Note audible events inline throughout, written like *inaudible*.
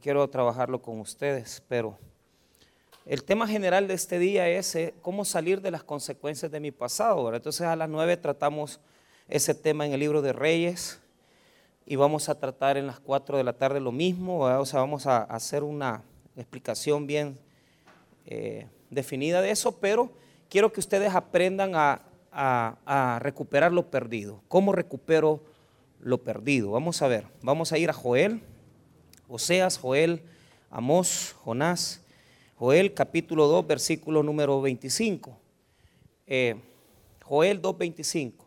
quiero trabajarlo con ustedes, pero el tema general de este día es eh, cómo salir de las consecuencias de mi pasado. Entonces a las 9 tratamos ese tema en el libro de Reyes y vamos a tratar en las 4 de la tarde lo mismo, o sea, vamos a hacer una explicación bien eh, definida de eso, pero quiero que ustedes aprendan a, a recuperar lo perdido. ¿Cómo recupero lo perdido? Vamos a ver, vamos a ir a Joel, Oseas, Joel, Amós, Jonás. Joel capítulo 2, versículo número 25. Eh, Joel 2, 25.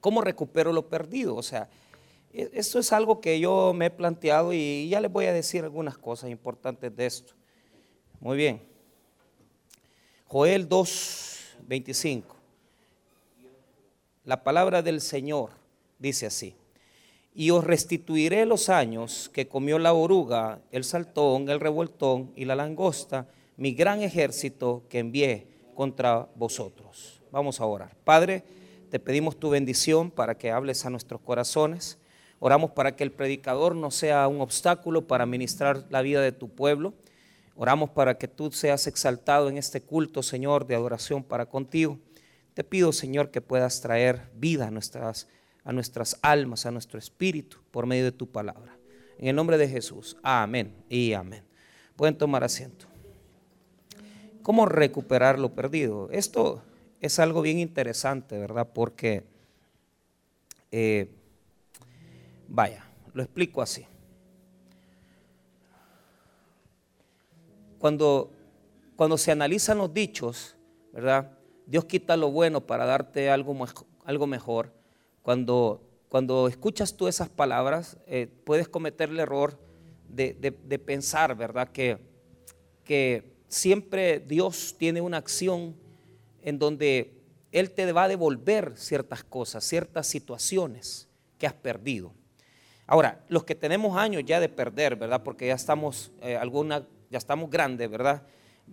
¿Cómo recupero lo perdido? O sea, e, esto es algo que yo me he planteado y ya les voy a decir algunas cosas importantes de esto. Muy bien. Joel 2, 25. La palabra del Señor dice así y os restituiré los años que comió la oruga, el saltón, el revoltón y la langosta, mi gran ejército que envié contra vosotros. Vamos a orar. Padre, te pedimos tu bendición para que hables a nuestros corazones. Oramos para que el predicador no sea un obstáculo para ministrar la vida de tu pueblo. Oramos para que tú seas exaltado en este culto, Señor, de adoración para contigo. Te pido, Señor, que puedas traer vida a nuestras a nuestras almas, a nuestro espíritu, por medio de tu palabra. En el nombre de Jesús, amén y amén. Pueden tomar asiento. ¿Cómo recuperar lo perdido? Esto es algo bien interesante, ¿verdad? Porque, eh, vaya, lo explico así. Cuando, cuando se analizan los dichos, ¿verdad? Dios quita lo bueno para darte algo, algo mejor cuando, cuando escuchas tú esas palabras, eh, puedes cometer el error de, pensar, ¿verdad? Que, que siempre Dios tiene una acción en donde Él te va a devolver ciertas cosas, ciertas situaciones que has perdido. Ahora, los que tenemos años ya de perder, ¿verdad? Porque ya estamos, eh, alguna, ya estamos grandes, ¿verdad?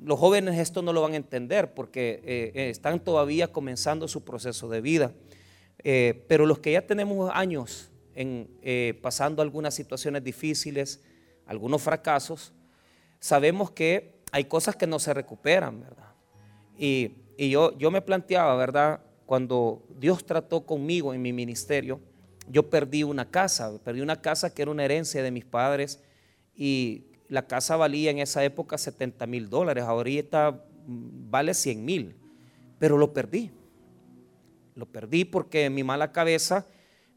Los jóvenes esto no lo van a entender porque eh, están todavía comenzando su proceso de vida. Eh, pero los que ya tenemos años en, eh, pasando algunas situaciones difíciles, algunos fracasos, sabemos que hay cosas que no se recuperan, ¿verdad? Y, yo, yo me planteaba, ¿verdad? Cuando Dios trató conmigo en mi ministerio, yo perdí una casa, perdí una casa que era una herencia de mis padres y la casa valía en esa época 70 mil dólares, ahorita mm, vale 100 mil, pero lo perdí. Lo perdí porque mi mala cabeza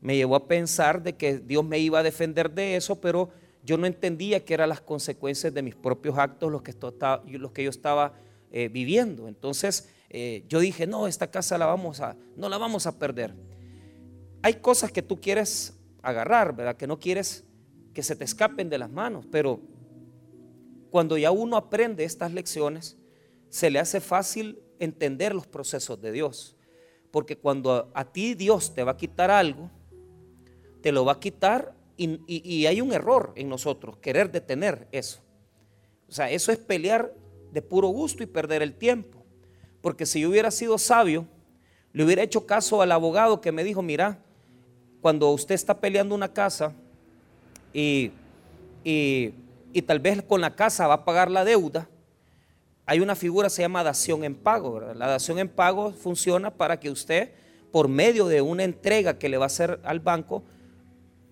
me llevó a pensar de que Dios me iba a defender de eso, pero yo no entendía que eran las consecuencias de mis propios actos los que, yo estaba eh, viviendo. Entonces eh, yo dije, no, esta casa la vamos a, no la vamos a perder. Hay cosas que tú quieres agarrar, ¿verdad? Que no quieres que se te escapen de las manos, pero cuando ya uno aprende estas lecciones, se le hace fácil entender los procesos de Dios. Porque cuando a, ti Dios te va a quitar algo, te lo va a quitar y, hay un error en nosotros, querer detener eso. O sea, eso es pelear de puro gusto y perder el tiempo. Porque si yo hubiera sido sabio, le hubiera hecho caso al abogado que me dijo, mira, cuando usted está peleando una casa y, y tal vez con la casa va a pagar la deuda, hay una figura que se llama dación en pago. La dación en pago funciona para que usted, por medio de una entrega que le va a hacer al banco,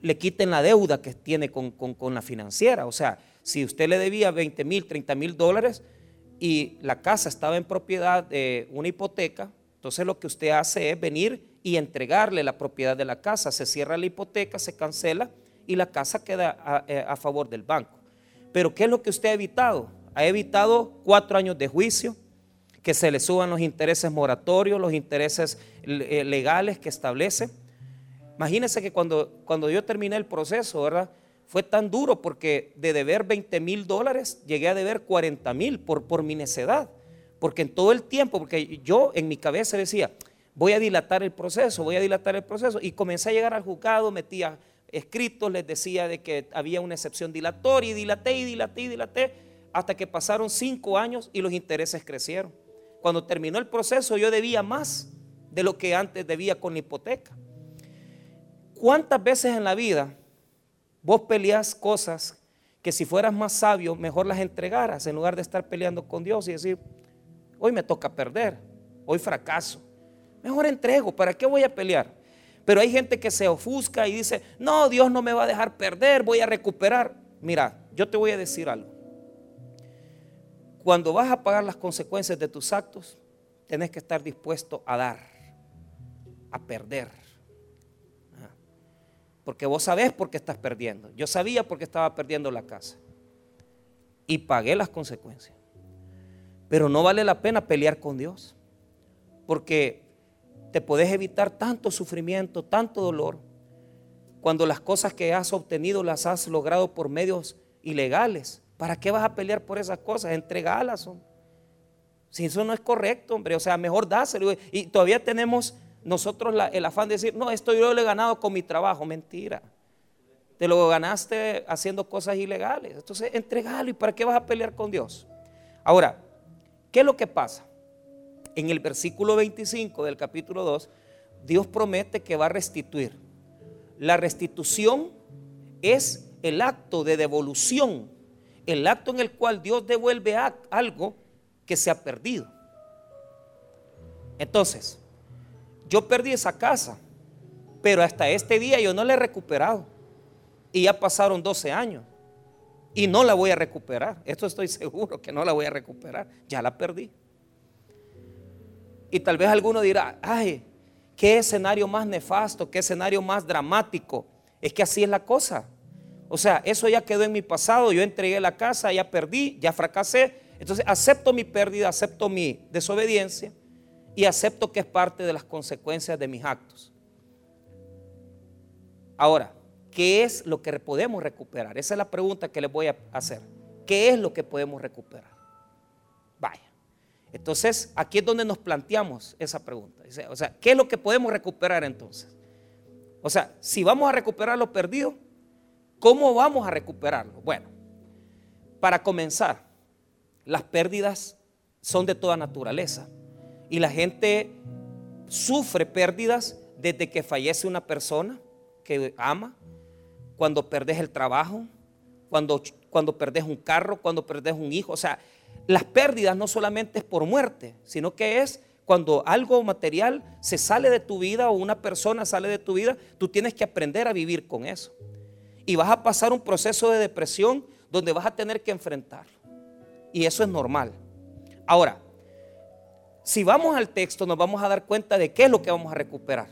le quiten la deuda que tiene con, la financiera. O sea, si usted le debía 20 mil, 30 mil dólares y la casa estaba en propiedad de una hipoteca, entonces lo que usted hace es venir y entregarle la propiedad de la casa. Se cierra la hipoteca, se cancela y la casa queda a, eh, a favor del banco. Pero ¿qué es lo que usted ha evitado? Ha evitado cuatro años de juicio, que se le suban los intereses moratorios, los intereses eh, legales que establece. Imagínense que cuando, cuando yo terminé el proceso, ¿verdad? Fue tan duro porque de deber 20 mil dólares llegué a deber 40 mil por, por mi necedad. Porque en todo el tiempo, porque yo en mi cabeza decía, voy a dilatar el proceso, voy a dilatar el proceso. Y comencé a llegar al juzgado, metía escritos, les decía de que había una excepción dilatoria y dilaté y dilaté y dilaté hasta que pasaron cinco años y los intereses crecieron. Cuando terminó el proceso yo debía más de lo que antes debía con la hipoteca. ¿Cuántas veces en la vida vos peleás cosas que si fueras más sabio, mejor las entregaras en lugar de estar peleando con Dios y decir, hoy me toca perder, hoy fracaso. Mejor entrego, ¿para qué voy a pelear? Pero hay gente que se ofusca y dice, no, Dios no me va a dejar perder, voy a recuperar. Mira, yo te voy a decir algo. Cuando vas a pagar las consecuencias de tus actos, tenés que estar dispuesto a dar, a perder. Ah. Porque vos sabés por qué estás perdiendo. Yo sabía por qué estaba perdiendo la casa. Y pagué las consecuencias. Pero no vale la pena pelear con Dios. Porque te podés evitar tanto sufrimiento, tanto dolor, cuando las cosas que has obtenido las has logrado por medios ilegales. ¿Para qué vas a pelear por esas cosas? Entregalas. Si eso no es correcto, hombre, o sea, mejor dáselo. Y todavía tenemos nosotros el afán de decir, no, esto yo lo he ganado con mi trabajo. Mentira. Te lo ganaste haciendo cosas ilegales. Entonces, entregalo. ¿Y para qué vas a pelear con Dios? Ahora, ¿qué es lo que pasa? en el versículo 25 del capítulo 2, Dios promete que va a restituir. La restitución es el acto de devolución, el acto en el cual Dios devuelve algo que se ha perdido. Entonces, yo perdí esa casa, pero hasta este día yo no la he recuperado. Y ya pasaron 12 años. Y no la voy a recuperar. Esto estoy seguro que no la voy a recuperar. Ya la perdí. Y tal vez alguno dirá, ay, qué escenario más nefasto, qué escenario más dramático. Es que así es la cosa. O sea, eso ya quedó en mi pasado, yo entregué la casa, ya perdí, ya fracasé. Entonces acepto mi pérdida, acepto mi desobediencia y acepto que es parte de las consecuencias de mis actos. Ahora, ¿qué es lo que podemos recuperar? Esa es la pregunta que les voy a hacer. ¿Qué es lo que podemos recuperar? Vaya. Entonces, aquí es donde nos planteamos esa pregunta. O sea, ¿qué es lo que podemos recuperar entonces? O sea, si vamos a recuperar lo perdido, ¿cómo vamos a recuperarlo? Bueno, para comenzar, las pérdidas son de toda naturaleza y la gente sufre pérdidas desde que fallece una persona que ama, cuando perdes el trabajo, cuando, cuando perdes un carro, cuando perdes un hijo. O sea, las pérdidas no solamente es por muerte, sino que es cuando algo material se sale de tu vida o una persona sale de tu vida, tú tienes que aprender a vivir con eso. Y vas a pasar un proceso de depresión donde vas a tener que enfrentarlo. Y eso es normal. Ahora, si vamos al texto nos vamos a dar cuenta de qué es lo que vamos a recuperar.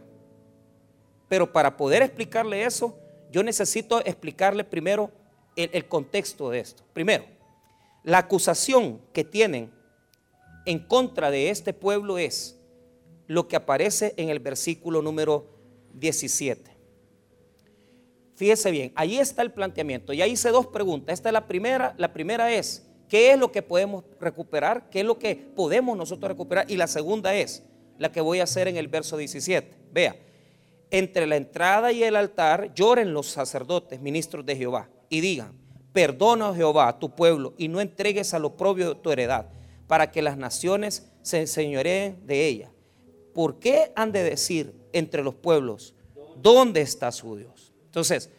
Pero para poder explicarle eso, yo necesito explicarle primero el, el contexto de esto. Primero, la acusación que tienen en contra de este pueblo es lo que aparece en el versículo número 17. Fíjese bien, ahí está el planteamiento. Ya hice dos preguntas. Esta es la primera. La primera es, ¿qué es lo que podemos recuperar? ¿Qué es lo que podemos nosotros recuperar? Y la segunda es, la que voy a hacer en el verso 17. Vea, entre la entrada y el altar lloren los sacerdotes, ministros de Jehová, y digan, Perdona, Jehová, a tu pueblo y no entregues a lo propio tu heredad, para que las naciones se enseñoreen de ella. ¿Por qué han de decir entre los pueblos, ¿dónde está su Dios? Entonces,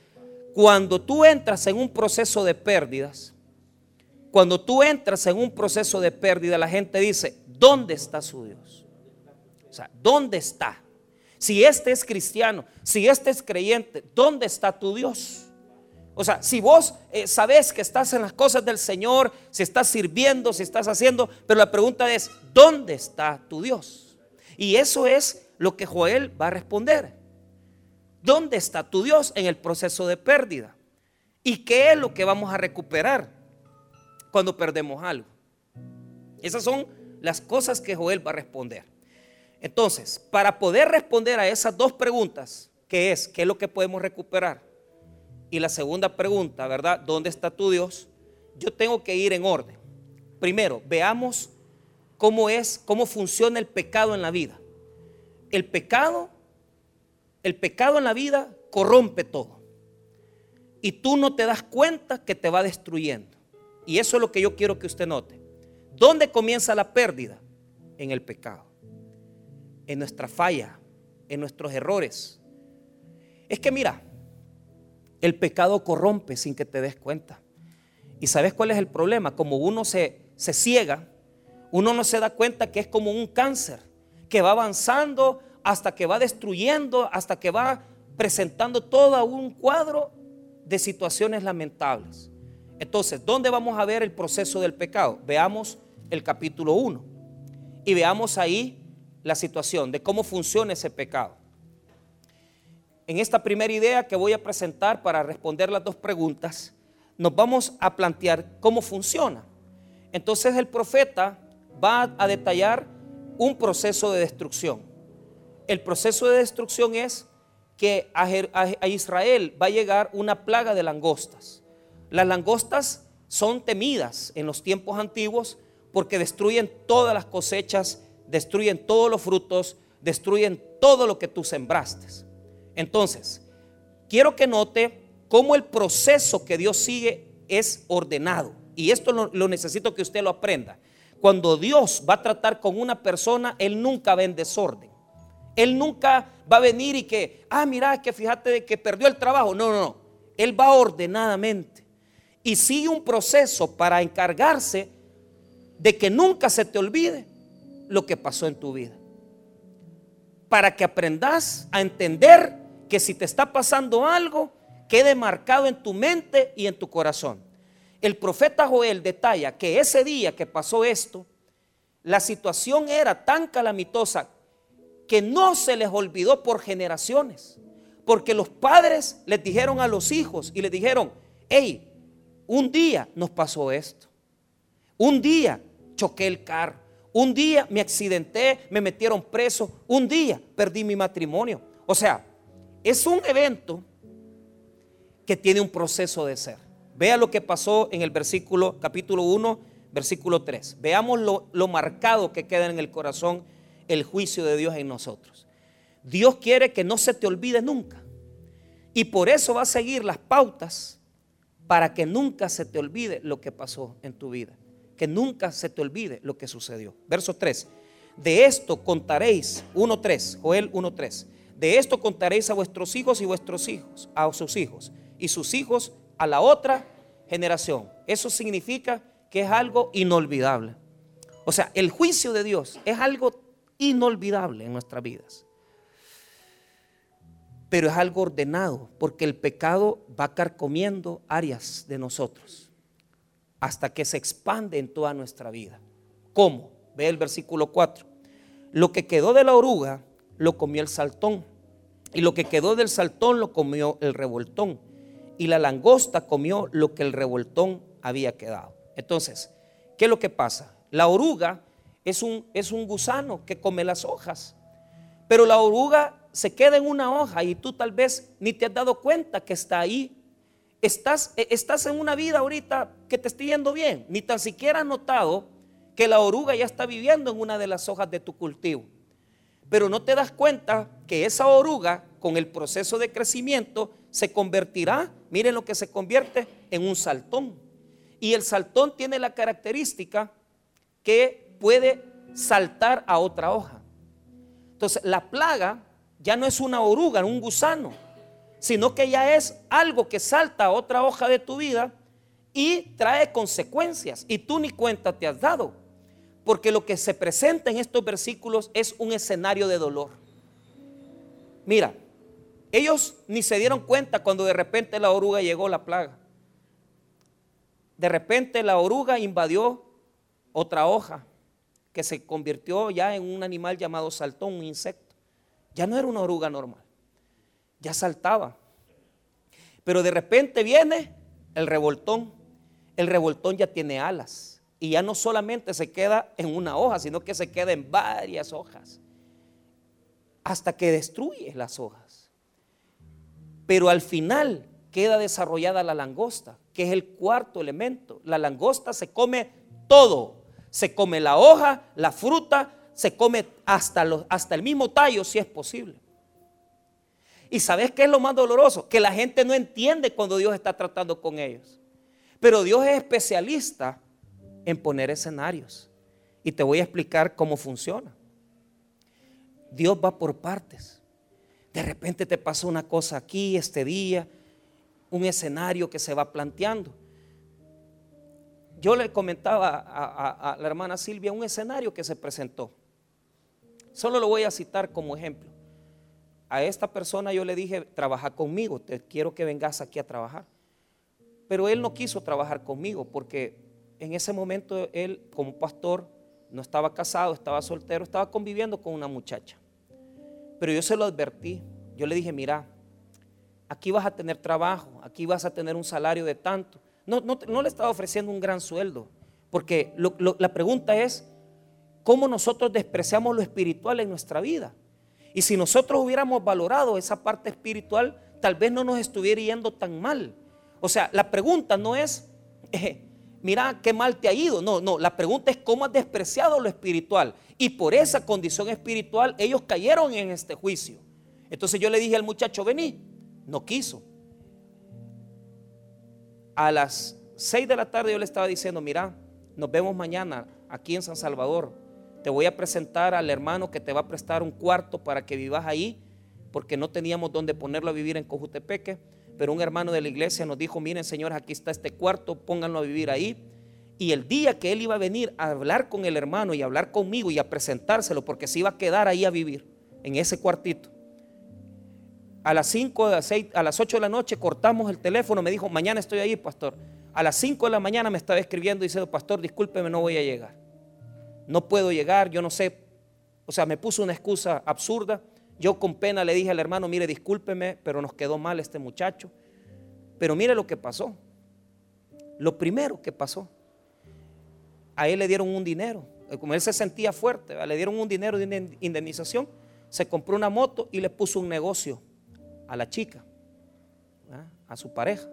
cuando tú entras en un proceso de pérdidas, cuando tú entras en un proceso de pérdida, la gente dice, ¿dónde está su Dios? O sea, ¿dónde está? Si este es cristiano, si este es creyente, ¿dónde está tu Dios? O sea, si vos eh, sabes que estás en las cosas del Señor, si estás sirviendo, si estás haciendo, pero la pregunta es, ¿dónde está tu Dios? Y eso es lo que Joel va a responder. ¿Dónde está tu Dios en el proceso de pérdida? ¿Y qué es lo que vamos a recuperar cuando perdemos algo? Esas son las cosas que Joel va a responder. Entonces, para poder responder a esas dos preguntas, ¿qué es? ¿Qué es lo que podemos recuperar? Y la segunda pregunta, ¿verdad? ¿Dónde está tu Dios? Yo tengo que ir en orden. Primero, veamos cómo es, cómo funciona el pecado en la vida. El pecado, el pecado en la vida corrompe todo. Y tú no te das cuenta que te va destruyendo. Y eso es lo que yo quiero que usted note. ¿Dónde comienza la pérdida? En el pecado. En nuestra falla, en nuestros errores. Es que mira, el pecado corrompe sin que te des cuenta. ¿Y sabes cuál es el problema? Como uno se, se ciega, uno no se da cuenta que es como un cáncer, que va avanzando hasta que va destruyendo, hasta que va presentando todo un cuadro de situaciones lamentables. Entonces, ¿dónde vamos a ver el proceso del pecado? Veamos el capítulo 1 y veamos ahí la situación de cómo funciona ese pecado. En esta primera idea que voy a presentar para responder las dos preguntas, nos vamos a plantear cómo funciona. Entonces el profeta va a detallar un proceso de destrucción. El proceso de destrucción es que a Israel va a llegar una plaga de langostas. Las langostas son temidas en los tiempos antiguos porque destruyen todas las cosechas, destruyen todos los frutos, destruyen todo lo que tú sembraste. Entonces, quiero que note cómo el proceso que Dios sigue es ordenado. Y esto lo, necesito que usted lo aprenda. Cuando Dios va a tratar con una persona, Él nunca va en desorden. Él nunca va a venir y que, ah, mira, que fíjate de que perdió el trabajo. No, no, no. Él va ordenadamente. Y sigue un proceso para encargarse de que nunca se te olvide lo que pasó en tu vida. Para que aprendas a entender que si te está pasando algo, quede marcado en tu mente y en tu corazón. El profeta Joel detalla que ese día que pasó esto, la situación era tan calamitosa que no se les olvidó por generaciones. Porque los padres les dijeron a los hijos y les dijeron, hey, un día nos pasó esto. Un día choqué el carro. Un día me accidenté, me metieron preso. Un día perdí mi matrimonio. O sea, es un evento que tiene un proceso de ser. Vea lo que pasó en el versículo, capítulo 1, versículo 3. Veamos lo, lo marcado que queda en el corazón el juicio de Dios en nosotros. Dios quiere que no se te olvide nunca. Y por eso va a seguir las pautas para que nunca se te olvide lo que pasó en tu vida. Que nunca se te olvide lo que sucedió. Verso 3. De esto contaréis, 1.3, Joel 1.3. De esto contaréis a vuestros hijos y vuestros hijos, a sus hijos, y sus hijos a la otra generación. Eso significa que es algo inolvidable. O sea, el juicio de Dios es algo inolvidable en nuestras vidas. Pero es algo ordenado, porque el pecado va carcomiendo áreas de nosotros hasta que se expande en toda nuestra vida. ¿Cómo? Ve el versículo 4. Lo que quedó de la oruga lo comió el saltón y lo que quedó del saltón lo comió el revoltón. Y la langosta comió lo que el revoltón había quedado. Entonces, ¿qué es lo que pasa? La oruga es un, es un gusano que come las hojas. Pero la oruga se queda en una hoja y tú tal vez ni te has dado cuenta que está ahí. Estás, e, estás en una vida ahorita que te está yendo bien. Ni tan siquiera has notado que la oruga ya está viviendo en una de las hojas de tu cultivo pero no te das cuenta que esa oruga con el proceso de crecimiento se convertirá, miren lo que se convierte, en un saltón. Y el saltón tiene la característica que puede saltar a otra hoja. Entonces, la plaga ya no es una oruga, un gusano, sino que ya es algo que salta a otra hoja de tu vida y trae consecuencias. Y tú ni cuenta te has dado. Porque lo que se presenta en estos versículos es un escenario de dolor. Mira, ellos ni se dieron cuenta cuando de repente la oruga llegó la plaga. De repente la oruga invadió otra hoja que se convirtió ya en un animal llamado saltón, un insecto. Ya no era una oruga normal, ya saltaba. Pero de repente viene el revoltón. El revoltón ya tiene alas y ya no solamente se queda en una hoja, sino que se queda en varias hojas, hasta que destruye las hojas. Pero al final queda desarrollada la langosta, que es el cuarto elemento. La langosta se come todo, se come la hoja, la fruta, se come hasta, hasta el mismo tallo si es posible. ¿Y sabes qué es lo más doloroso? Que la gente no entiende cuando Dios está tratando con ellos. Pero Dios es especialista en poner escenarios. Y te voy a explicar cómo funciona. Dios va por partes. De repente te pasa una cosa aquí, este día, un escenario que se va planteando. Yo le comentaba a, la hermana Silvia un escenario que se presentó. Solo lo voy a citar como ejemplo. A esta persona yo le dije, trabaja conmigo, te quiero que vengas aquí a trabajar. Pero él no quiso trabajar conmigo porque en ese momento él como pastor no estaba casado, estaba soltero, estaba conviviendo con una muchacha. Pero yo se lo advertí. Yo le dije, mira, aquí vas a tener trabajo, aquí vas a tener un salario de tanto. No, le estaba ofreciendo un gran sueldo, porque la pregunta es, ¿cómo nosotros despreciamos lo espiritual en nuestra vida? Y si nosotros hubiéramos valorado esa parte espiritual, tal vez no nos estuviera yendo tan mal. O sea, la pregunta no es, eh, mira qué mal te ha ido. No, no, la pregunta es cómo has despreciado lo espiritual. Y por esa condición espiritual ellos cayeron en este juicio. Entonces yo le dije al muchacho, vení, no quiso. A las 6 de la tarde yo le estaba diciendo, mira, nos vemos mañana aquí en San Salvador. Te voy a presentar al hermano que te va a prestar un cuarto para que vivas ahí, porque no teníamos dónde ponerlo a vivir en Cojutepeque pero un hermano de la iglesia nos dijo, miren señores, aquí está este cuarto, pónganlo a vivir ahí. Y el día que él iba a venir a hablar con el hermano y a hablar conmigo y a presentárselo, porque se iba a quedar ahí a vivir, en ese cuartito. A las 5, a a las 8 de la noche cortamos el teléfono, me dijo, mañana estoy ahí, pastor. A las 5 de la mañana me estaba escribiendo diciendo, pastor, discúlpeme, no voy a llegar. No puedo llegar, yo no sé. O sea, me puso una excusa absurda. Yo con pena le dije al hermano, mire, discúlpeme, pero nos quedó mal este muchacho. Pero mire lo que pasó. Lo primero que pasó, a él le dieron un dinero. Como él se sentía fuerte, le dieron un dinero de indemnización. Se compró una moto y le puso un negocio a la chica, a su pareja.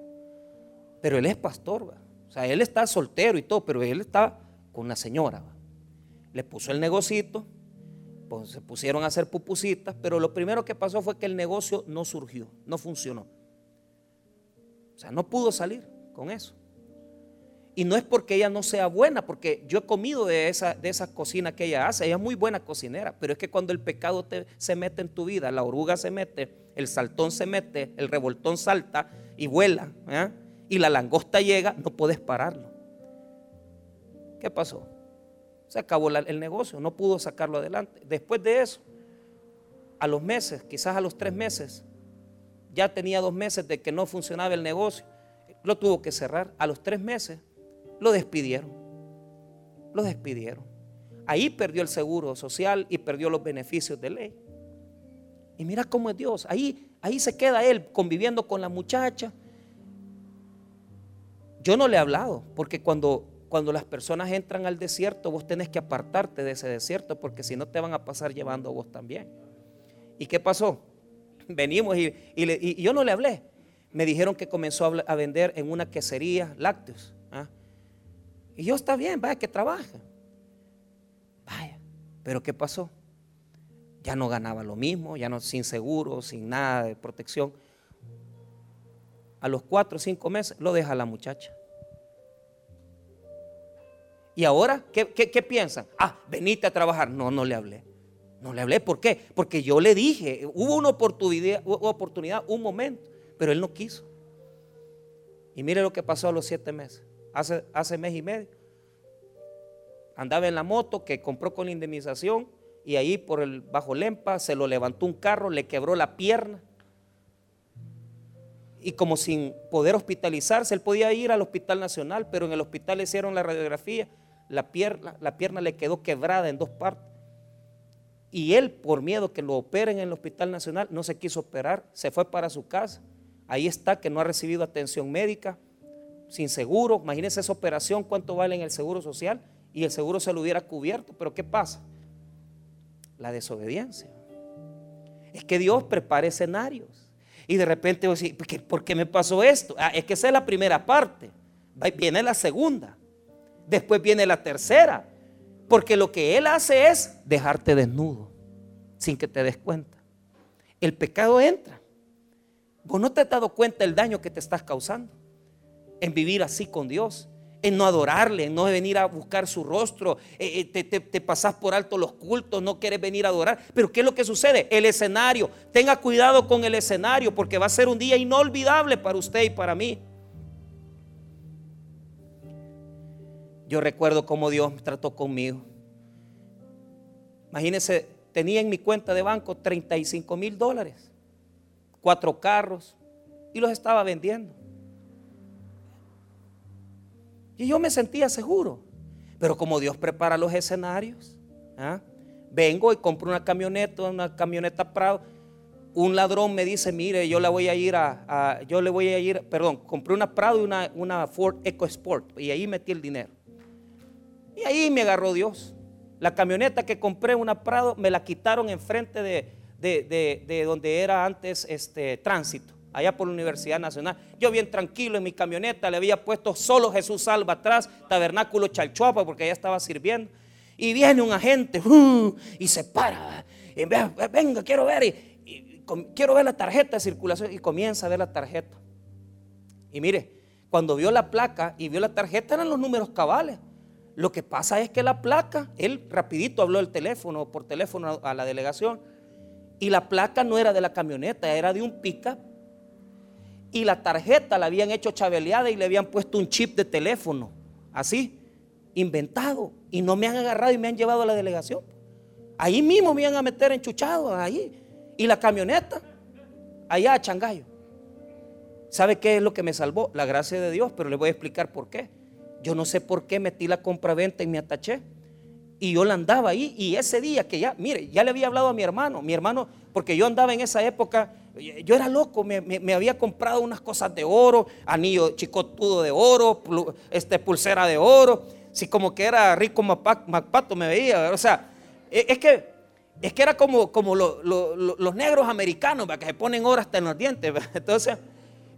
Pero él es pastor, o sea, él está soltero y todo, pero él está con una señora. Le puso el negocito pues se pusieron a hacer pupusitas, pero lo primero que pasó fue que el negocio no surgió, no funcionó. O sea, no pudo salir con eso. Y no es porque ella no sea buena, porque yo he comido de esa, de cocina que ella hace. Ella es muy buena cocinera, pero es que cuando el pecado te, se mete en tu vida, la oruga se mete, el saltón se mete, el revoltón salta y vuela, y la langosta llega, no puedes pararlo. ¿Qué pasó? Se acabó el negocio, no pudo sacarlo adelante. Después de eso, a los meses, quizás a los tres meses, ya tenía dos meses de que no funcionaba el negocio, lo tuvo que cerrar. A los tres meses lo despidieron. Lo despidieron. Ahí perdió el seguro social y perdió los beneficios de ley. Y mira cómo es Dios. Ahí, ahí se queda él conviviendo con la muchacha. Yo no le he hablado, porque cuando cuando las personas entran al desierto, vos tenés que apartarte de ese desierto, porque si no te van a pasar llevando vos también. ¿Y qué pasó? *laughs* Venimos y, yo no le hablé. Me dijeron que comenzó a, vender en una quesería lácteos. ¿ah? Y yo está bien, vaya que trabaja. Vaya, pero ¿qué pasó? Ya no ganaba lo mismo, ya no sin seguro, sin nada de protección. A los cuatro o cinco meses lo deja la muchacha. ¿Y ahora qué, qué, piensan? Ah, venite a trabajar. No, no le hablé. No le hablé. ¿Por qué? Porque yo le dije, hubo una oportunidad, un momento, pero él no quiso. Y mire lo que pasó a los siete meses. Hace, hace mes y medio. Andaba en la moto que compró con la indemnización y ahí por el bajo Lempa se lo levantó un carro, le quebró la pierna. Y como sin poder hospitalizarse, él podía ir al Hospital Nacional, pero en el hospital le hicieron la radiografía la pierna, la pierna le quedó quebrada en dos partes. Y él, por miedo que lo operen en el Hospital Nacional, no se quiso operar, se fue para su casa. Ahí está que no ha recibido atención médica, sin seguro. Imagínense esa operación, cuánto vale en el seguro social y el seguro se lo hubiera cubierto. Pero ¿qué pasa? La desobediencia. Es que Dios prepara escenarios. Y de repente, ¿por qué me pasó esto? Ah, es que esa es la primera parte. Viene la segunda. Después viene la tercera. Porque lo que Él hace es dejarte desnudo sin que te des cuenta. El pecado entra. Vos no te has dado cuenta del daño que te estás causando en vivir así con Dios, en no adorarle, en no venir a buscar su rostro, eh, eh, te, te, pasás por alto los cultos, no quieres venir a adorar. Pero ¿qué es lo que sucede? El escenario. Tenga cuidado con el escenario porque va a ser un día inolvidable para usted y para mí. Yo recuerdo cómo Dios trató conmigo. Imagínense, tenía en mi cuenta de banco 35 mil dólares, cuatro carros, y los estaba vendiendo. Y yo me sentía seguro. Pero como Dios prepara los escenarios, ¿ah? vengo y compro una camioneta, una camioneta Prado. Un ladrón me dice, mire, yo le voy a ir a, yo le voy a ir, perdón, compré una Prado y una, una Ford EcoSport y ahí metí el dinero. Y ahí me agarró Dios. La camioneta que compré, una Prado, me la quitaron enfrente de, de, de, donde era antes este tránsito, allá por la Universidad Nacional. Yo bien tranquilo en mi camioneta, le había puesto solo Jesús Salva atrás, tabernáculo Chalchuapa, porque allá estaba sirviendo. Y viene un agente uh, y se para. Y, venga, quiero ver, y, quiero ver la tarjeta de circulación. Y comienza a ver la tarjeta. Y mire, cuando vio la placa y vio la tarjeta eran los números cabales. Lo que pasa es que la placa, él rapidito habló el teléfono, por teléfono a la delegación, y la placa no era de la camioneta, era de un pica. Y la tarjeta la habían hecho chabeleada y le habían puesto un chip de teléfono, así, inventado. Y no me han agarrado y me han llevado a la delegación. Ahí mismo me iban a meter enchuchado, ahí. Y la camioneta, allá a Changayo. ¿Sabe qué es lo que me salvó? La gracia de Dios, pero le voy a explicar por qué. Yo no sé por qué metí la compraventa y me ataché. Y yo la andaba ahí y ese día que ya, mire, ya le había hablado a mi hermano, mi hermano, porque yo andaba en esa época, yo era loco, me, había comprado unas cosas de oro, anillo chicotudo de oro, este, pulsera de oro, si como que era rico Macpato me veía, o sea, e, es que, es que era como, como los negros americanos, que se ponen oro hasta en los dientes, entonces,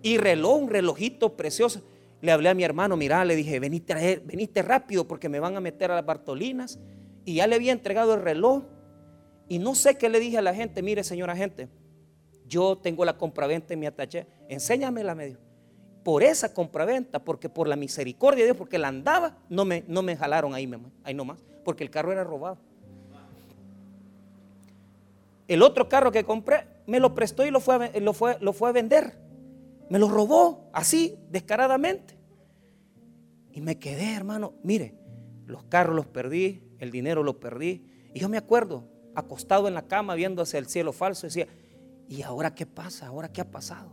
y reloj, un relojito precioso le hablé a mi hermano, mira, le dije, veniste, veniste rápido porque me van a meter a las Bartolinas. Y ya le había entregado el reloj. Y no sé qué le dije a la gente, mire señora gente, yo tengo la compraventa en mi ataché, enséñamela medio. Por esa compraventa, porque por la misericordia de Dios, porque la andaba, no me, no me jalaron ahí, ahí nomás, porque el carro era robado. El otro carro que compré me lo prestó y lo fue lo fue, lo fue a vender. Me lo robó así, descaradamente. Y me quedé, hermano. Mire, los carros los perdí, el dinero lo perdí. Y yo me acuerdo, acostado en la cama viendo hacia el cielo falso, decía, ¿y ahora qué pasa? ¿Ahora qué ha pasado?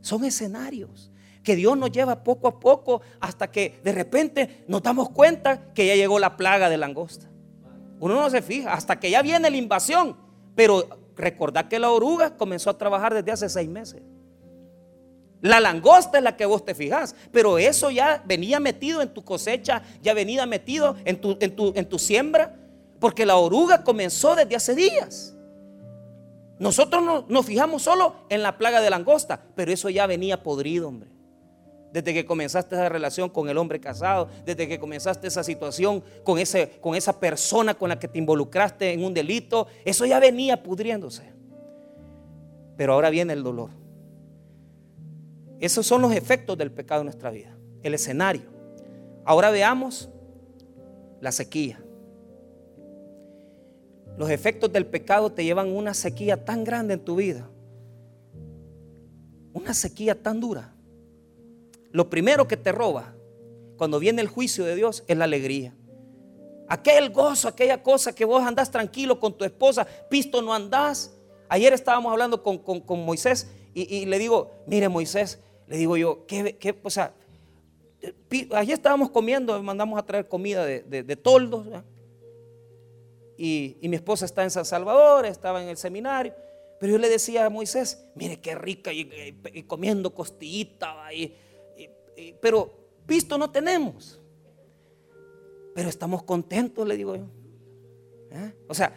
Son escenarios que Dios nos lleva poco a poco hasta que de repente nos damos cuenta que ya llegó la plaga de langosta. Uno no se fija hasta que ya viene la invasión. Pero recordad que la oruga comenzó a trabajar desde hace seis meses. La langosta es la que vos te fijas, pero eso ya venía metido en tu cosecha, ya venía metido en tu, en tu, en tu siembra, porque la oruga comenzó desde hace días. Nosotros no, nos fijamos solo en la plaga de langosta, pero eso ya venía podrido, hombre. Desde que comenzaste esa relación con el hombre casado, desde que comenzaste esa situación con, ese, con esa persona con la que te involucraste en un delito, eso ya venía pudriéndose. Pero ahora viene el dolor. Esos son los efectos del pecado en nuestra vida, el escenario. Ahora veamos la sequía. Los efectos del pecado te llevan una sequía tan grande en tu vida. Una sequía tan dura. Lo primero que te roba cuando viene el juicio de Dios es la alegría. Aquel gozo, aquella cosa que vos andás tranquilo con tu esposa, pisto no andás. Ayer estábamos hablando con, Moisés y, le digo, mire Moisés, le digo yo, ¿qué, qué o sea, allí estábamos comiendo, mandamos a traer comida de, de, toldos. Y, mi esposa está en San Salvador, estaba en el seminario. Pero yo le decía a Moisés, mire qué rica, y, comiendo costillita, y, pero visto no tenemos. Pero estamos contentos, le digo yo. ¿Eh? O sea,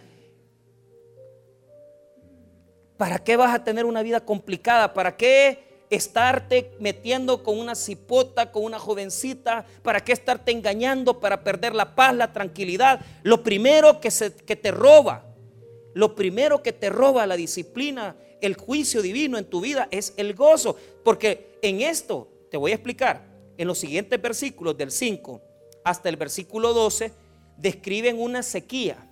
¿para qué vas a tener una vida complicada? ¿Para qué estarte metiendo con una cipota, con una jovencita? ¿Para qué estarte engañando para perder la paz, la tranquilidad? Lo primero que, se, que te roba, lo primero que te roba la disciplina, el juicio divino en tu vida es el gozo. Porque en esto, te voy a explicar, en los siguientes versículos del 5 hasta el versículo 12, describen una sequía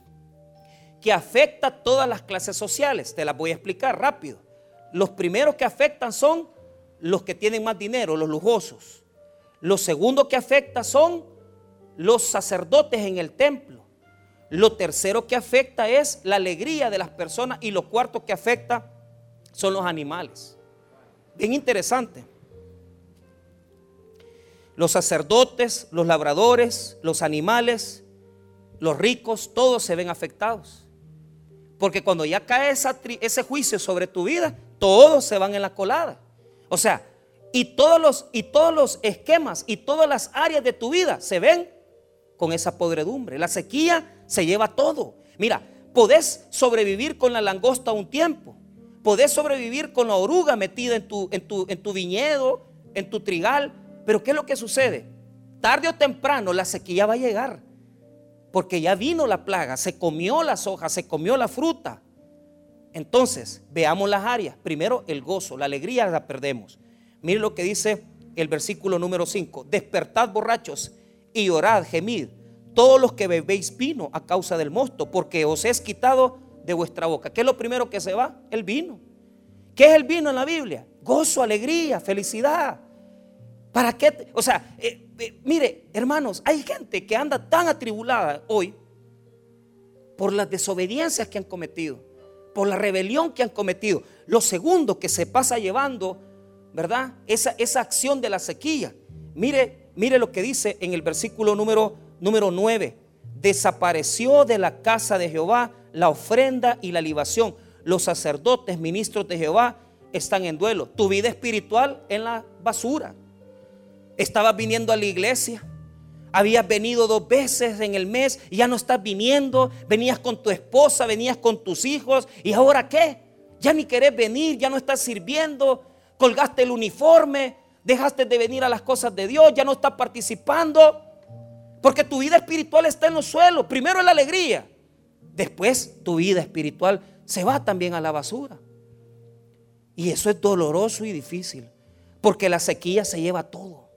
que afecta a todas las clases sociales. Te las voy a explicar rápido. Los primeros que afectan son los que tienen más dinero, los lujosos. Lo segundo que afecta son los sacerdotes en el templo. Lo tercero que afecta es la alegría de las personas y lo cuarto que afecta son los animales. Bien interesante. Los sacerdotes, los labradores, los animales, los ricos, todos se ven afectados. Porque cuando ya cae ese juicio sobre tu vida, todos se van en la colada. O sea, y todos los, y todos los esquemas y todas las áreas de tu vida se ven con esa podredumbre. La sequía se lleva todo. Mira, podés sobrevivir con la langosta un tiempo. Podés sobrevivir con la oruga metida en tu, en tu, en tu viñedo, en tu trigal. Pero ¿qué es lo que sucede? Tarde o temprano la sequía va a llegar. Porque ya vino la plaga, se comió las hojas, se comió la fruta. Entonces, veamos las áreas. Primero, el gozo, la alegría la perdemos. Mire lo que dice el versículo número 5. Despertad borrachos y orad, gemid, todos los que bebéis vino a causa del mosto, porque os es quitado de vuestra boca. ¿Qué es lo primero que se va? El vino. ¿Qué es el vino en la Biblia? Gozo, alegría, felicidad. ¿Para qué? O sea, eh, eh, mire, hermanos, hay gente que anda tan atribulada hoy por las desobediencias que han cometido, por la rebelión que han cometido. Lo segundo que se pasa llevando, ¿verdad? Esa, esa acción de la sequía. Mire, Mire lo que dice en el versículo número, número 9. Desapareció de la casa de Jehová la ofrenda y la libación. Los sacerdotes, ministros de Jehová, están en duelo. Tu vida espiritual en la basura. Estabas viniendo a la iglesia. Habías venido dos veces en el mes y ya no estás viniendo. Venías con tu esposa, venías con tus hijos. ¿Y ahora qué? Ya ni querés venir, ya no estás sirviendo. Colgaste el uniforme, dejaste de venir a las cosas de Dios, ya no estás participando, porque tu vida espiritual está en los suelos. Primero la alegría, después tu vida espiritual se va también a la basura. Y eso es doloroso y difícil, porque la sequía se lleva todo.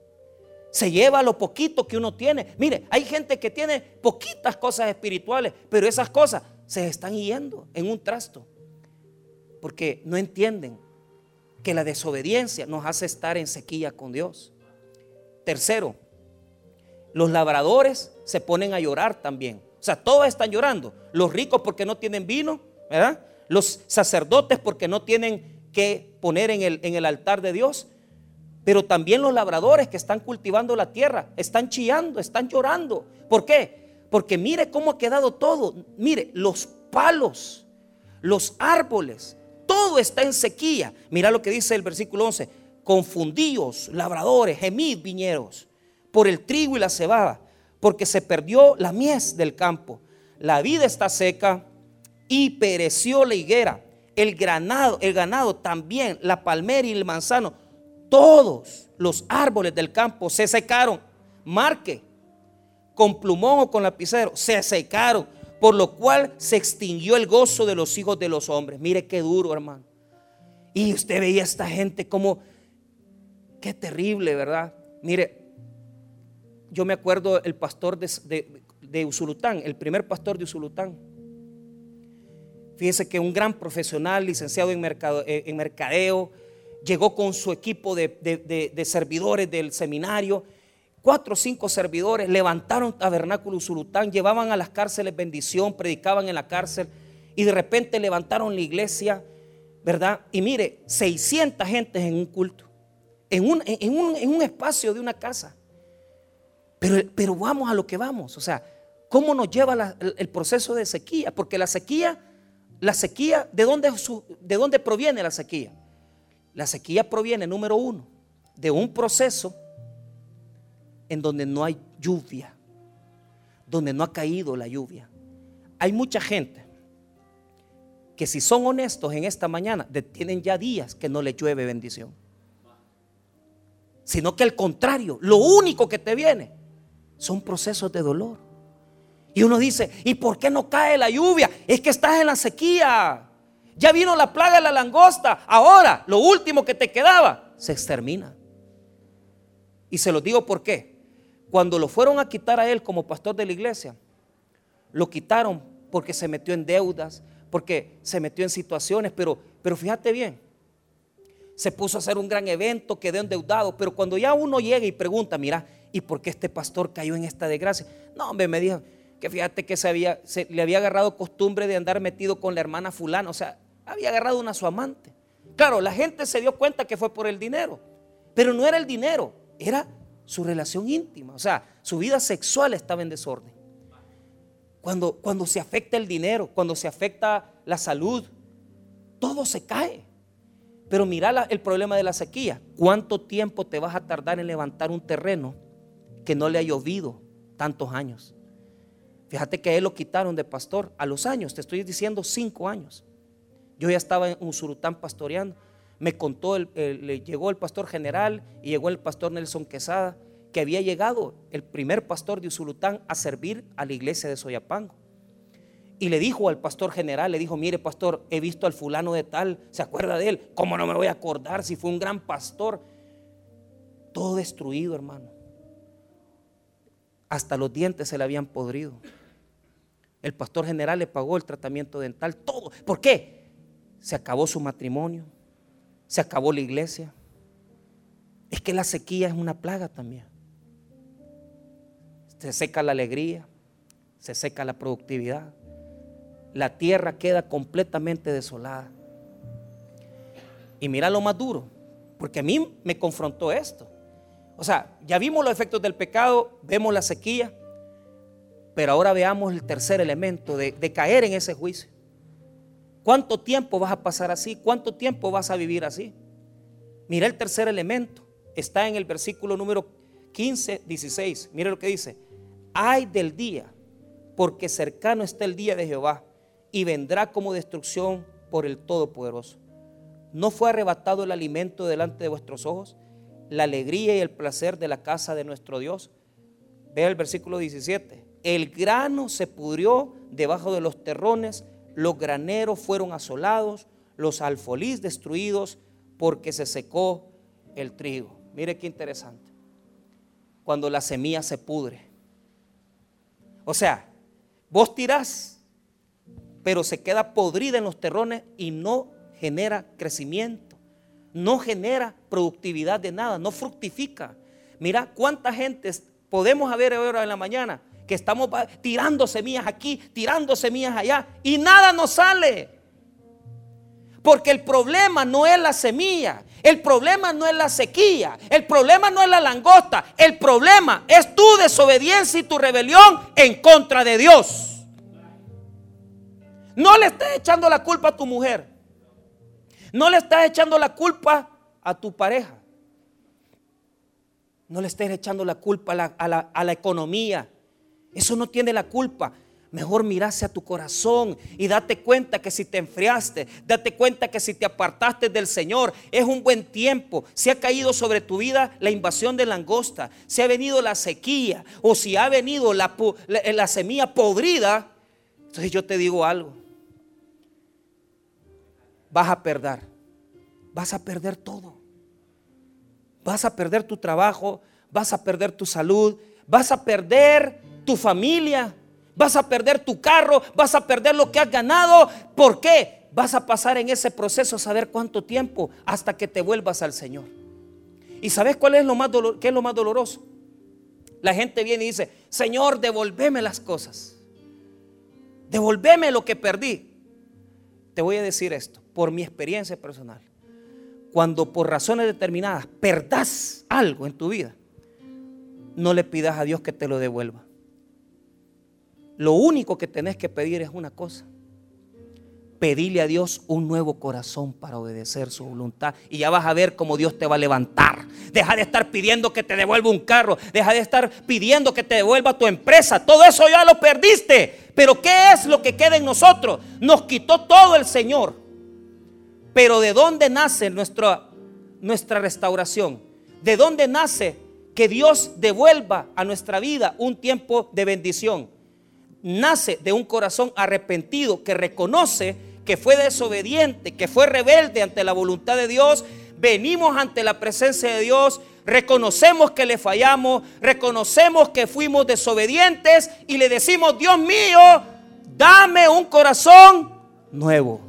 Se lleva lo poquito que uno tiene. Mire, hay gente que tiene poquitas cosas espirituales, pero esas cosas se están yendo en un trasto, porque no entienden que la desobediencia nos hace estar en sequía con Dios. Tercero, los labradores se ponen a llorar también. O sea, todos están llorando. Los ricos porque no tienen vino, ¿verdad? Los sacerdotes porque no tienen que poner en el, en el altar de Dios. Pero también los labradores que están cultivando la tierra están chillando, están llorando. ¿Por qué? Porque mire cómo ha quedado todo. Mire, los palos, los árboles, todo está en sequía. Mira lo que dice el versículo 11. Confundíos, labradores, gemid, viñeros, por el trigo y la cebada, porque se perdió la mies del campo. La vida está seca y pereció la higuera. El granado, el ganado también, la palmera y el manzano, todos los árboles del campo se secaron. Marque, con plumón o con lapicero, se secaron por lo cual se extinguió el gozo de los hijos de los hombres. Mire qué duro, hermano. Y usted veía a esta gente como, qué terrible, ¿verdad? Mire, yo me acuerdo el pastor de, Usulután, el primer pastor de Usulután. Fíjese que un gran profesional, licenciado en, eh, en mercadeo, llegó con su equipo de servidores del seminario Cuatro o cinco servidores levantaron tabernáculo Usulután, llevaban a las cárceles bendición, predicaban en la cárcel y de repente levantaron la iglesia, ¿verdad? Y mire, 600 gentes en un culto, en un, en un, espacio de una casa. Pero, pero, vamos a lo que vamos, o sea, ¿cómo nos lleva el proceso de sequía? Porque la sequía, la sequía, ¿de dónde, ¿de dónde proviene la sequía? La sequía proviene, número uno, de un proceso en donde no hay lluvia, donde no ha caído la lluvia. Hay mucha gente que si son honestos en esta mañana, tienen ya días que no le llueve bendición. Sino que al contrario, lo único que te viene son procesos de dolor. Y uno dice, ¿y por qué no cae la lluvia? Es que estás en la sequía. Ya vino la plaga de la langosta. Ahora, lo último que te quedaba, se extermina. Y se lo digo por qué. Cuando lo fueron a quitar a él como pastor de la iglesia, lo quitaron porque se metió en deudas, porque se metió en situaciones, pero, pero fíjate bien, se puso a hacer un gran evento, quedó endeudado, pero cuando ya uno llega y pregunta, mira, ¿y por qué este pastor cayó en esta desgracia? No, hombre, me dijo que fíjate que se había, se, le había agarrado costumbre de andar metido con la hermana fulana, o sea, había agarrado una su amante. Claro, la gente se dio cuenta que fue por el dinero, pero no era el dinero, era su relación íntima, o sea, su vida sexual estaba en desorden. Cuando, cuando se afecta el dinero, cuando se afecta la salud, todo se cae. Pero mira el problema de la sequía. ¿Cuánto tiempo te vas a tardar en levantar un terreno que no le ha llovido tantos años? Fíjate que a él lo quitaron de pastor a los años, te estoy diciendo cinco años. Yo ya estaba en Usurután pastoreando. Me contó, el, le llegó el pastor general y llegó el pastor Nelson Quesada, que había llegado el primer pastor de Usurután a servir a la iglesia de Soyapango. Y le dijo al pastor general, le dijo, mire pastor, he visto al fulano de tal, ¿se acuerda de él? ¿Cómo no me voy a acordar si fue un gran pastor? Todo destruido, hermano. Hasta los dientes se le habían podrido. El pastor general le pagó el tratamiento dental, todo. ¿Por qué? Se acabó su matrimonio, se acabó la iglesia. Es que la sequía es una plaga también. Se seca la alegría, se seca la productividad la tierra queda completamente desolada. Y mira lo más duro, porque a mí me confrontó esto. O sea, ya vimos los efectos del pecado, vemos la sequía, pero ahora veamos el tercer elemento de, caer en ese juicio. ¿Cuánto tiempo vas a pasar así? ¿Cuánto tiempo vas a vivir así? Mira el tercer elemento. Está en el versículo número 15, 16. Mira lo que dice. Ay del día, porque cercano está el día de Jehová y vendrá como destrucción por el Todopoderoso. ¿No fue arrebatado el alimento delante de vuestros ojos? La alegría y el placer de la casa de nuestro Dios. Vea el versículo 17. El grano se pudrió debajo de los terrones, los graneros fueron asolados, los alfolís destruidos, porque se secó el trigo. Mire qué interesante. Cuando la semilla se pudre. O sea, vos tirás pero se queda podrida en los terrones y no genera crecimiento, no genera productividad de nada, no fructifica. Mira cuánta gente podemos haber ahora en la mañana que estamos tirando semillas aquí, tirando semillas allá y nada nos sale. Porque el problema no es la semilla, el problema no es la sequía, el problema no es la langosta, el problema es tu desobediencia y tu rebelión en contra de Dios. No le estés echando la culpa a tu mujer. No le estás echando la culpa a tu pareja. No le estés echando la culpa a la, economía. Eso no tiene la culpa. Mejor mirase a tu corazón y date cuenta que si te enfriaste, date cuenta que si te apartaste del Señor, es un buen tiempo. Si ha caído sobre tu vida la invasión de langosta, si ha venido la sequía o si ha venido la, la semilla podrida, entonces yo te digo algo vas a perder. Vas a perder todo. Vas a perder tu trabajo, vas a perder tu salud, vas a perder tu familia, vas a perder tu carro, vas a perder lo que has ganado. ¿Por qué? Vas a pasar en ese proceso saber cuánto tiempo hasta que te vuelvas al Señor. ¿Y sabes cuál es lo más qué es lo más doloroso? La gente viene y dice, Señor, devolveme las cosas. Devolveme lo que perdí. Te voy a decir esto por mi experiencia personal. Cuando por razones determinadas perdás algo en tu vida, no le pidas a Dios que te lo devuelva. Lo único que tenés que pedir es una cosa. Pedirle a Dios un nuevo corazón para obedecer su voluntad. Y ya vas a ver cómo Dios te va a levantar. Deja de estar pidiendo que te devuelva un carro. Deja de estar pidiendo que te devuelva tu empresa. Todo eso ya lo perdiste. Pero ¿qué es lo que queda en nosotros? Nos quitó todo el Señor. Pero ¿de dónde nace nuestra, nuestra restauración? ¿De dónde nace que Dios devuelva a nuestra vida un tiempo de bendición? Nace de un corazón arrepentido que reconoce que fue desobediente, que fue rebelde ante la voluntad de Dios. Venimos ante la presencia de Dios, reconocemos que le fallamos, reconocemos que fuimos desobedientes y le decimos, Dios mío, dame un corazón nuevo.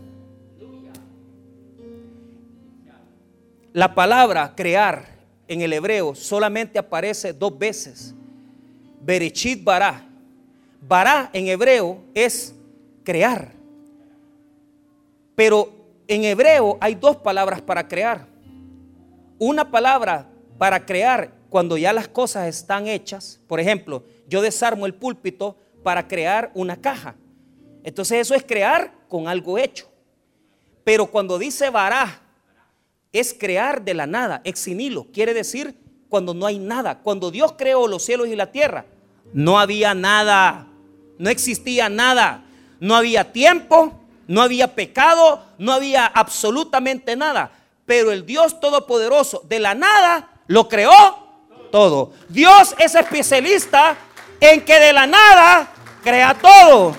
La palabra crear en el hebreo solamente aparece dos veces. Berechit bara. Bara en hebreo es crear. Pero en hebreo hay dos palabras para crear. Una palabra para crear cuando ya las cosas están hechas. Por ejemplo, yo desarmo el púlpito para crear una caja. Entonces eso es crear con algo hecho. Pero cuando dice vará, es crear de la nada, ex quiere decir cuando no hay nada. Cuando Dios creó los cielos y la tierra, no había nada, no existía nada, no había tiempo, no había pecado, no había absolutamente nada. Pero el Dios Todopoderoso de la nada lo creó todo. Dios es especialista en que de la nada crea todo.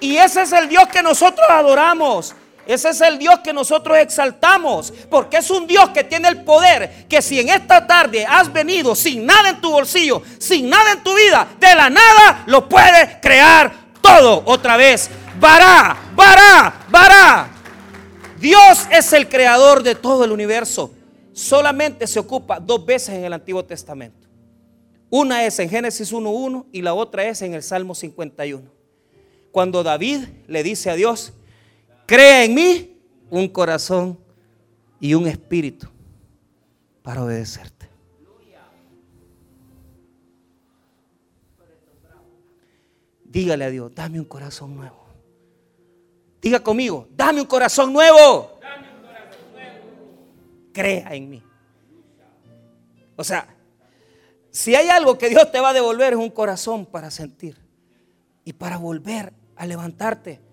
Y ese es el Dios que nosotros adoramos. Ese es el Dios que nosotros exaltamos, porque es un Dios que tiene el poder, que si en esta tarde has venido sin nada en tu bolsillo, sin nada en tu vida, de la nada lo puede crear todo otra vez. Vará, vará, vará. Dios es el creador de todo el universo. Solamente se ocupa dos veces en el Antiguo Testamento. Una es en Génesis 1.1 y la otra es en el Salmo 51. Cuando David le dice a Dios, crea en mí un corazón y un espíritu para obedecerte. Dígale a Dios, dame un corazón nuevo. Diga conmigo, dame un corazón nuevo. Crea en mí. O sea, si hay algo que Dios te va a devolver es un corazón para sentir y para volver a levantarte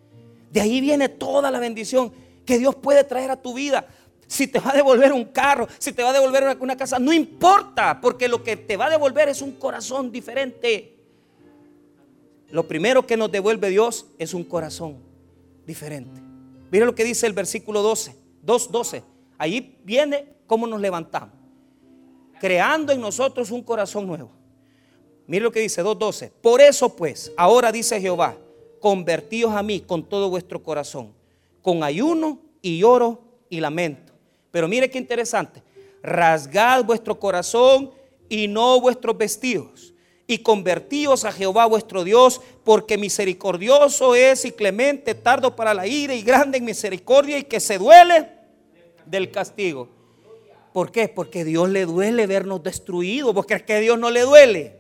de ahí viene toda la bendición que Dios puede traer a tu vida. Si te va a devolver un carro, si te va a devolver una, casa, no importa, porque lo que te va a devolver es un corazón diferente. Lo primero que nos devuelve Dios es un corazón diferente. Mira lo que dice el versículo 12, 2.12. Ahí viene cómo nos levantamos. Creando en nosotros un corazón nuevo. Mira lo que dice 2.12. Por eso pues, ahora dice Jehová, convertíos a mí con todo vuestro corazón, con ayuno y lloro y lamento. Pero mire qué interesante, rasgad vuestro corazón y no vuestros vestidos, y convertíos a Jehová vuestro Dios, porque misericordioso es y clemente, tardo para la ira y grande en misericordia y que se duele del castigo. ¿Por qué? Porque Dios le duele vernos destruidos. porque es que Dios no le duele?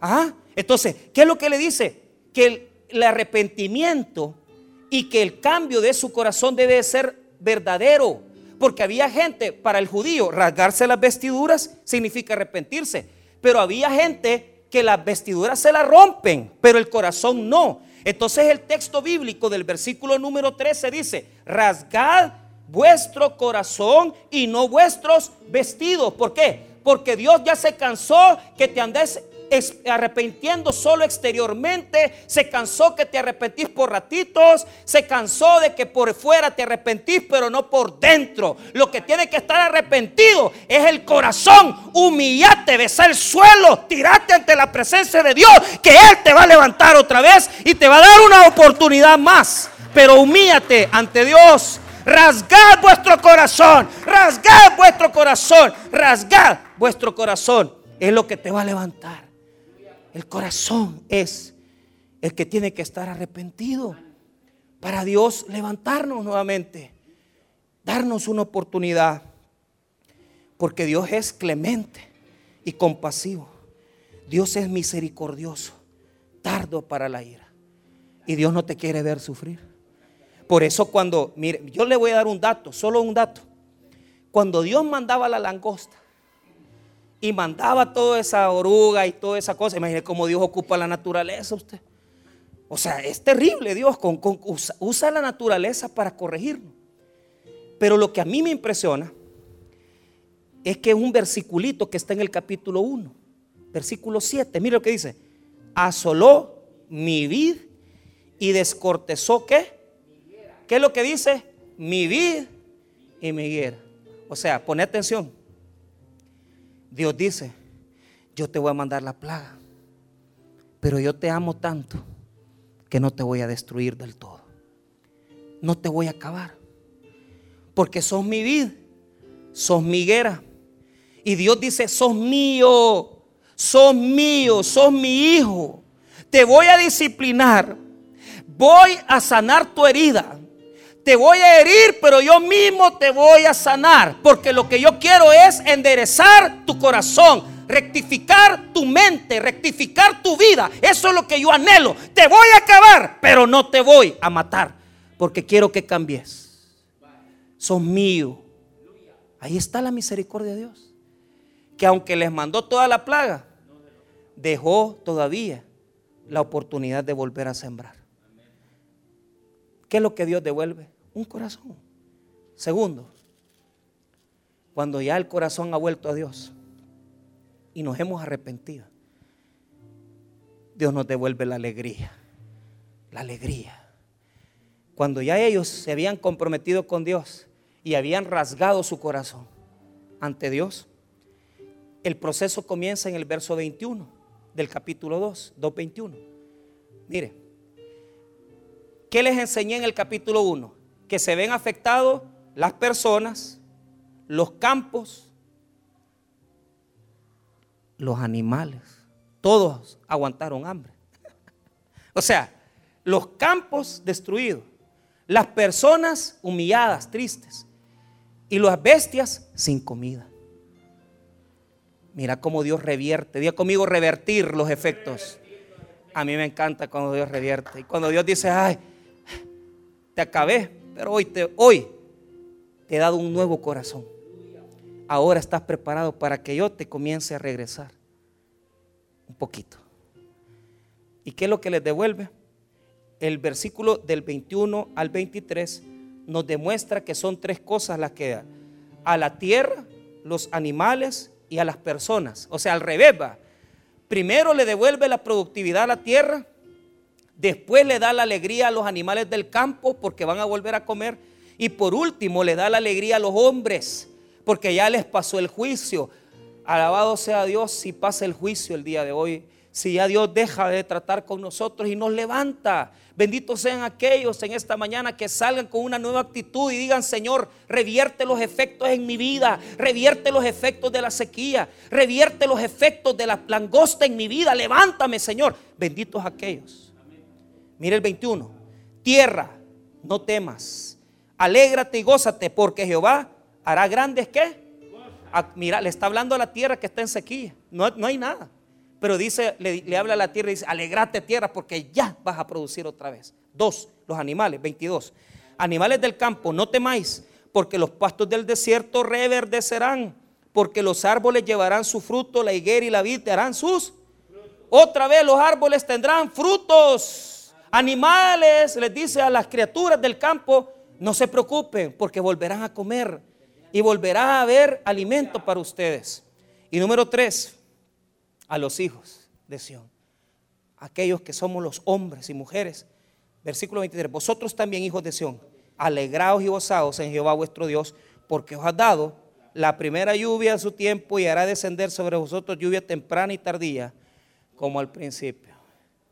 ¿Ah? Entonces, ¿qué es lo que le dice? Que el, el arrepentimiento y que el cambio de su corazón debe ser verdadero. Porque había gente, para el judío, rasgarse las vestiduras significa arrepentirse. Pero había gente que las vestiduras se las rompen, pero el corazón no. Entonces el texto bíblico del versículo número 13 dice, rasgad vuestro corazón y no vuestros vestidos. ¿Por qué? Porque Dios ya se cansó que te andes arrepintiendo solo exteriormente, se cansó que te arrepentís por ratitos, se cansó de que por fuera te arrepentís, pero no por dentro. Lo que tiene que estar arrepentido es el corazón. Humillate, besa el suelo, tirate ante la presencia de Dios, que Él te va a levantar otra vez y te va a dar una oportunidad más. Pero humíllate ante Dios. Rasgad vuestro corazón, rasgad vuestro corazón, rasgad vuestro corazón. Es lo que te va a levantar. El corazón es el que tiene que estar arrepentido para Dios levantarnos nuevamente, darnos una oportunidad, porque Dios es clemente y compasivo. Dios es misericordioso, tardo para la ira. Y Dios no te quiere ver sufrir. Por eso cuando, mire, yo le voy a dar un dato, solo un dato. Cuando Dios mandaba la langosta, y mandaba toda esa oruga y toda esa cosa. Imagínese cómo Dios ocupa la naturaleza usted. O sea, es terrible Dios, con, usa, la naturaleza para corregirnos. Pero lo que a mí me impresiona es que es un versiculito que está en el capítulo 1, versículo 7. Mira lo que dice. Asoló mi vid y descortezó qué? ¿Qué es lo que dice? Mi vid y mi higuera. O sea, pone atención. Dios dice, yo te voy a mandar la plaga, pero yo te amo tanto que no te voy a destruir del todo. No te voy a acabar. Porque sos mi vida, sos mi higuera. Y Dios dice, sos mío, sos mío, sos mi hijo. Te voy a disciplinar, voy a sanar tu herida. Te voy a herir, pero yo mismo te voy a sanar. Porque lo que yo quiero es enderezar tu corazón, rectificar tu mente, rectificar tu vida. Eso es lo que yo anhelo. Te voy a acabar, pero no te voy a matar. Porque quiero que cambies. Son mío. Ahí está la misericordia de Dios. Que aunque les mandó toda la plaga, dejó todavía la oportunidad de volver a sembrar. ¿Qué es lo que Dios devuelve? Un corazón. Segundo, cuando ya el corazón ha vuelto a Dios y nos hemos arrepentido, Dios nos devuelve la alegría. La alegría. Cuando ya ellos se habían comprometido con Dios y habían rasgado su corazón ante Dios, el proceso comienza en el verso 21 del capítulo 2, 2.21. Mire, ¿Qué les enseñé en el capítulo 1? Que se ven afectados las personas, los campos, los animales. Todos aguantaron hambre. *laughs* o sea, los campos destruidos, las personas humilladas, tristes, y las bestias sin comida. Mira cómo Dios revierte. Diga conmigo revertir los efectos. A mí me encanta cuando Dios revierte. Y cuando Dios dice, ay, te acabé, pero hoy te, hoy te he dado un nuevo corazón. Ahora estás preparado para que yo te comience a regresar un poquito. ¿Y qué es lo que les devuelve? El versículo del 21 al 23 nos demuestra que son tres cosas las que da. A la tierra, los animales y a las personas. O sea, al revés va. Primero le devuelve la productividad a la tierra Después le da la alegría a los animales del campo porque van a volver a comer. Y por último le da la alegría a los hombres porque ya les pasó el juicio. Alabado sea Dios si pasa el juicio el día de hoy. Si ya Dios deja de tratar con nosotros y nos levanta. Benditos sean aquellos en esta mañana que salgan con una nueva actitud y digan, Señor, revierte los efectos en mi vida, revierte los efectos de la sequía, revierte los efectos de la langosta en mi vida, levántame, Señor. Benditos aquellos Mire el 21. Tierra, no temas. Alégrate y gózate porque Jehová hará grandes qué. mira, le está hablando a la tierra que está en sequía. No, no hay nada. Pero dice, le, habla a la tierra y dice, alegrate tierra porque ya vas a producir otra vez. Dos, los animales, 22. Animales del campo, no temáis, porque los pastos del desierto reverdecerán, porque los árboles llevarán su fruto, la higuera y la vid harán sus. Otra vez los árboles tendrán frutos Animales, les dice a las criaturas del campo, no se preocupen porque volverán a comer y volverá a haber alimento para ustedes. Y número tres, a los hijos de Sión, aquellos que somos los hombres y mujeres. Versículo 23, vosotros también hijos de Sión, alegraos y gozaos en Jehová vuestro Dios, porque os ha dado la primera lluvia a su tiempo y hará descender sobre vosotros lluvia temprana y tardía, como al principio.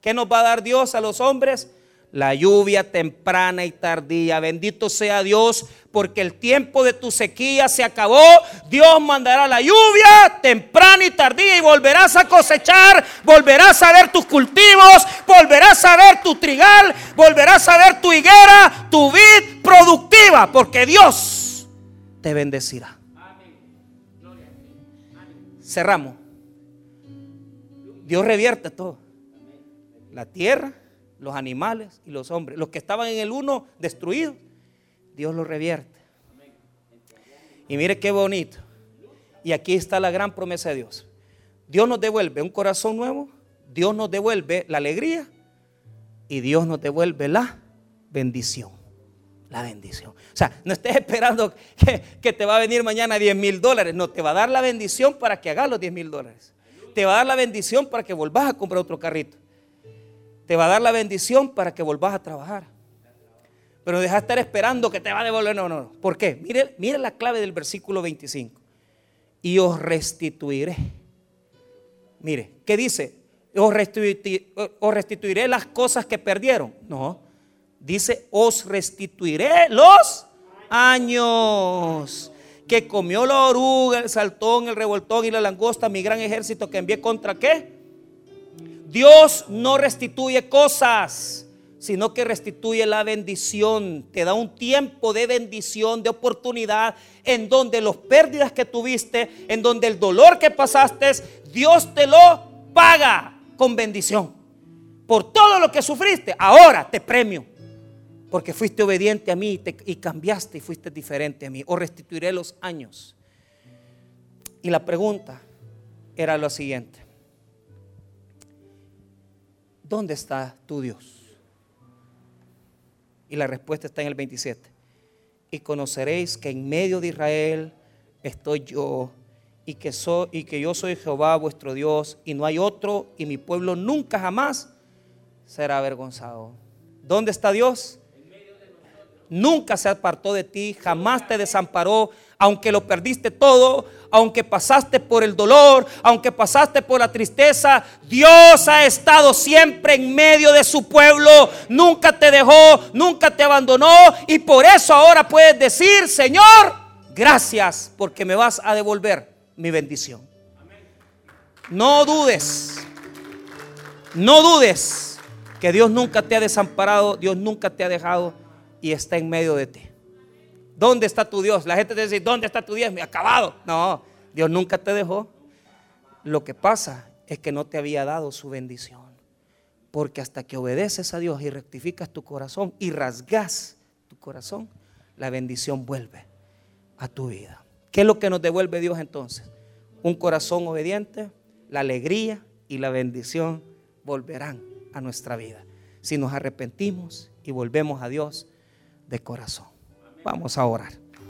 ¿Qué nos va a dar Dios a los hombres? La lluvia temprana y tardía. Bendito sea Dios, porque el tiempo de tu sequía se acabó. Dios mandará la lluvia temprana y tardía y volverás a cosechar, volverás a ver tus cultivos, volverás a ver tu trigal, volverás a ver tu higuera, tu vid productiva, porque Dios te bendecirá. Cerramos. Dios revierte todo la tierra, los animales y los hombres. Los que estaban en el uno destruidos, Dios los revierte. Y mire qué bonito. Y aquí está la gran promesa de Dios. Dios nos devuelve un corazón nuevo, Dios nos devuelve la alegría y Dios nos devuelve la bendición. La bendición. O sea, no estés esperando que, te va a venir mañana 10 mil dólares. No, te va a dar la bendición para que hagas los 10 mil dólares. Te va a dar la bendición para que volvás a comprar otro carrito te va a dar la bendición para que volvás a trabajar. Pero deja de estar esperando que te va a devolver. No, no, no. ¿Por qué? Mire, mire la clave del versículo 25. Y os restituiré. Mire, ¿qué dice? Os, os restituiré las cosas que perdieron. No. Dice, os restituiré los años que comió la oruga, el saltón, el revoltón y la langosta, mi gran ejército que envié contra qué? Dios no restituye cosas, sino que restituye la bendición. Te da un tiempo de bendición, de oportunidad, en donde los pérdidas que tuviste, en donde el dolor que pasaste, Dios te lo paga con bendición. Por todo lo que sufriste, ahora te premio. Porque fuiste obediente a mí y, cambiaste y fuiste diferente a mí. O restituiré los años. Y la pregunta era lo siguiente. ¿Dónde está tu Dios? Y la respuesta está en el 27. Y conoceréis que en medio de Israel estoy yo y que, soy, y que yo soy Jehová vuestro Dios y no hay otro y mi pueblo nunca jamás será avergonzado. ¿Dónde está Dios? Nunca se apartó de ti, jamás te desamparó, aunque lo perdiste todo, aunque pasaste por el dolor, aunque pasaste por la tristeza, Dios ha estado siempre en medio de su pueblo, nunca te dejó, nunca te abandonó y por eso ahora puedes decir, Señor, gracias porque me vas a devolver mi bendición. No dudes, no dudes que Dios nunca te ha desamparado, Dios nunca te ha dejado y está en medio de ti. ¿Dónde está tu Dios? La gente te dice, ¿dónde está tu Dios? Me acabado. No, Dios nunca te dejó. Lo que pasa es que no te había dado su bendición. Porque hasta que obedeces a Dios y rectificas tu corazón y rasgas tu corazón, la bendición vuelve a tu vida. ¿Qué es lo que nos devuelve Dios entonces? Un corazón obediente, la alegría y la bendición volverán a nuestra vida. Si nos arrepentimos y volvemos a Dios de corazón. Vamos a orar.